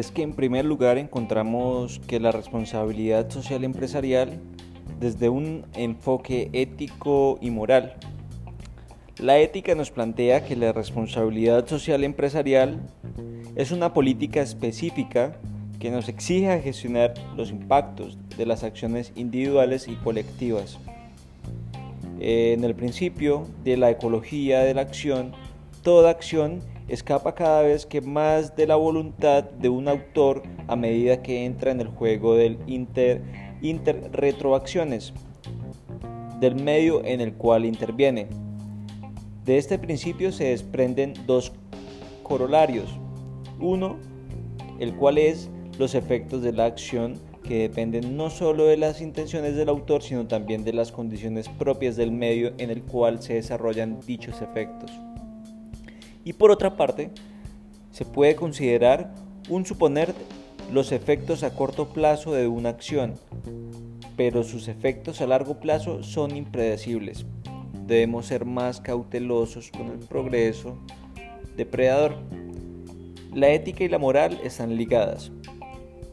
es que en primer lugar encontramos que la responsabilidad social empresarial desde un enfoque ético y moral. La ética nos plantea que la responsabilidad social empresarial es una política específica que nos exige gestionar los impactos de las acciones individuales y colectivas. En el principio de la ecología de la acción, toda acción escapa cada vez que más de la voluntad de un autor a medida que entra en el juego del inter, interretroacciones del medio en el cual interviene. De este principio se desprenden dos corolarios. Uno, el cual es los efectos de la acción que dependen no solo de las intenciones del autor, sino también de las condiciones propias del medio en el cual se desarrollan dichos efectos. Y por otra parte, se puede considerar un suponer los efectos a corto plazo de una acción, pero sus efectos a largo plazo son impredecibles. Debemos ser más cautelosos con el progreso depredador. La ética y la moral están ligadas,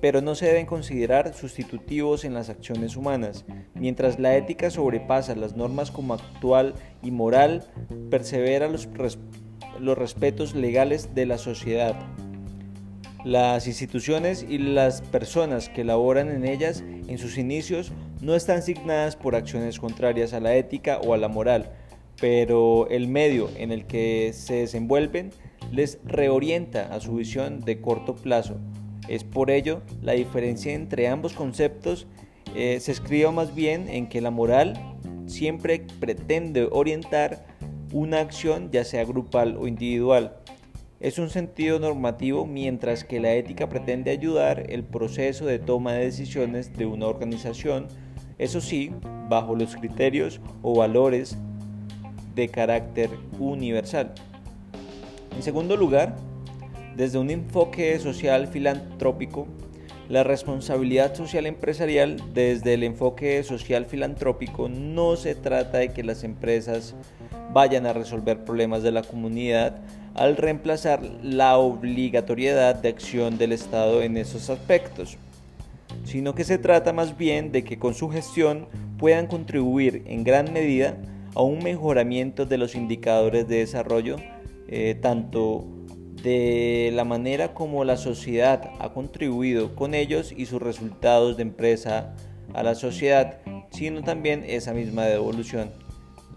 pero no se deben considerar sustitutivos en las acciones humanas. Mientras la ética sobrepasa las normas como actual y moral, persevera los los respetos legales de la sociedad. Las instituciones y las personas que laboran en ellas en sus inicios no están signadas por acciones contrarias a la ética o a la moral, pero el medio en el que se desenvuelven les reorienta a su visión de corto plazo. Es por ello la diferencia entre ambos conceptos eh, se escribe más bien en que la moral siempre pretende orientar una acción ya sea grupal o individual. Es un sentido normativo mientras que la ética pretende ayudar el proceso de toma de decisiones de una organización, eso sí, bajo los criterios o valores de carácter universal. En segundo lugar, desde un enfoque social filantrópico, la responsabilidad social empresarial desde el enfoque social filantrópico no se trata de que las empresas vayan a resolver problemas de la comunidad al reemplazar la obligatoriedad de acción del Estado en esos aspectos, sino que se trata más bien de que con su gestión puedan contribuir en gran medida a un mejoramiento de los indicadores de desarrollo, eh, tanto de la manera como la sociedad ha contribuido con ellos y sus resultados de empresa a la sociedad, sino también esa misma devolución.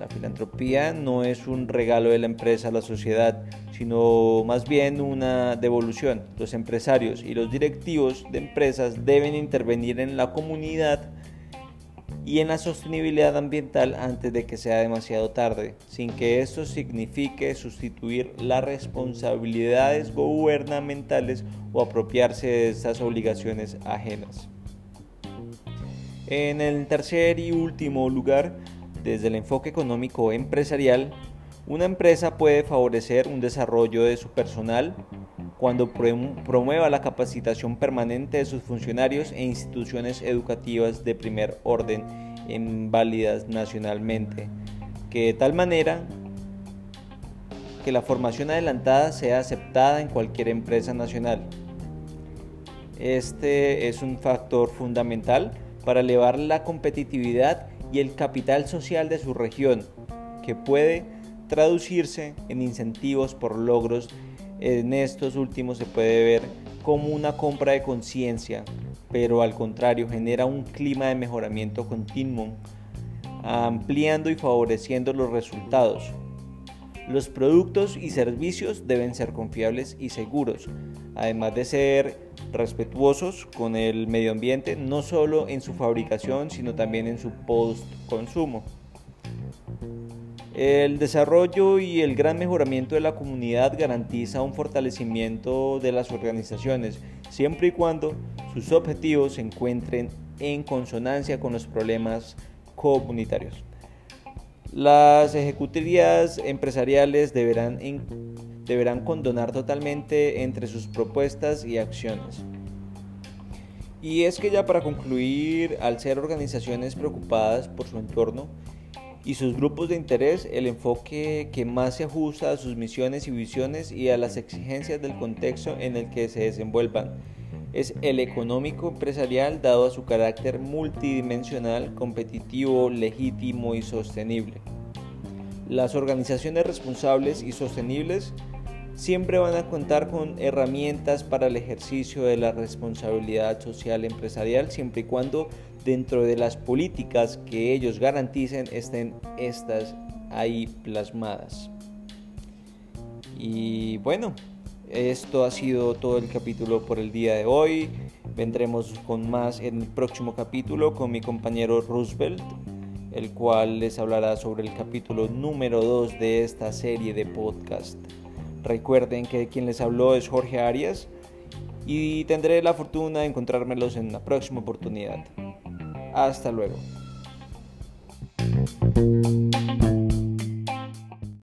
La filantropía no es un regalo de la empresa a la sociedad, sino más bien una devolución. Los empresarios y los directivos de empresas deben intervenir en la comunidad y en la sostenibilidad ambiental antes de que sea demasiado tarde, sin que esto signifique sustituir las responsabilidades gubernamentales o apropiarse de estas obligaciones ajenas. En el tercer y último lugar, desde el enfoque económico empresarial, una empresa puede favorecer un desarrollo de su personal cuando promueva la capacitación permanente de sus funcionarios e instituciones educativas de primer orden en válidas nacionalmente, que de tal manera que la formación adelantada sea aceptada en cualquier empresa nacional. Este es un factor fundamental para elevar la competitividad y el capital social de su región, que puede traducirse en incentivos por logros. En estos últimos se puede ver como una compra de conciencia, pero al contrario genera un clima de mejoramiento continuo, ampliando y favoreciendo los resultados. Los productos y servicios deben ser confiables y seguros, además de ser respetuosos con el medio ambiente, no solo en su fabricación, sino también en su post-consumo. El desarrollo y el gran mejoramiento de la comunidad garantiza un fortalecimiento de las organizaciones, siempre y cuando sus objetivos se encuentren en consonancia con los problemas comunitarios. Las ejecutivas empresariales deberán deberán condonar totalmente entre sus propuestas y acciones. Y es que ya para concluir, al ser organizaciones preocupadas por su entorno y sus grupos de interés, el enfoque que más se ajusta a sus misiones y visiones y a las exigencias del contexto en el que se desenvuelvan es el económico empresarial dado a su carácter multidimensional, competitivo, legítimo y sostenible. Las organizaciones responsables y sostenibles siempre van a contar con herramientas para el ejercicio de la responsabilidad social empresarial siempre y cuando dentro de las políticas que ellos garanticen estén estas ahí plasmadas. Y bueno, esto ha sido todo el capítulo por el día de hoy. Vendremos con más en el próximo capítulo con mi compañero Roosevelt, el cual les hablará sobre el capítulo número 2 de esta serie de podcast. Recuerden que quien les habló es Jorge Arias y tendré la fortuna de encontrármelos en la próxima oportunidad. Hasta luego.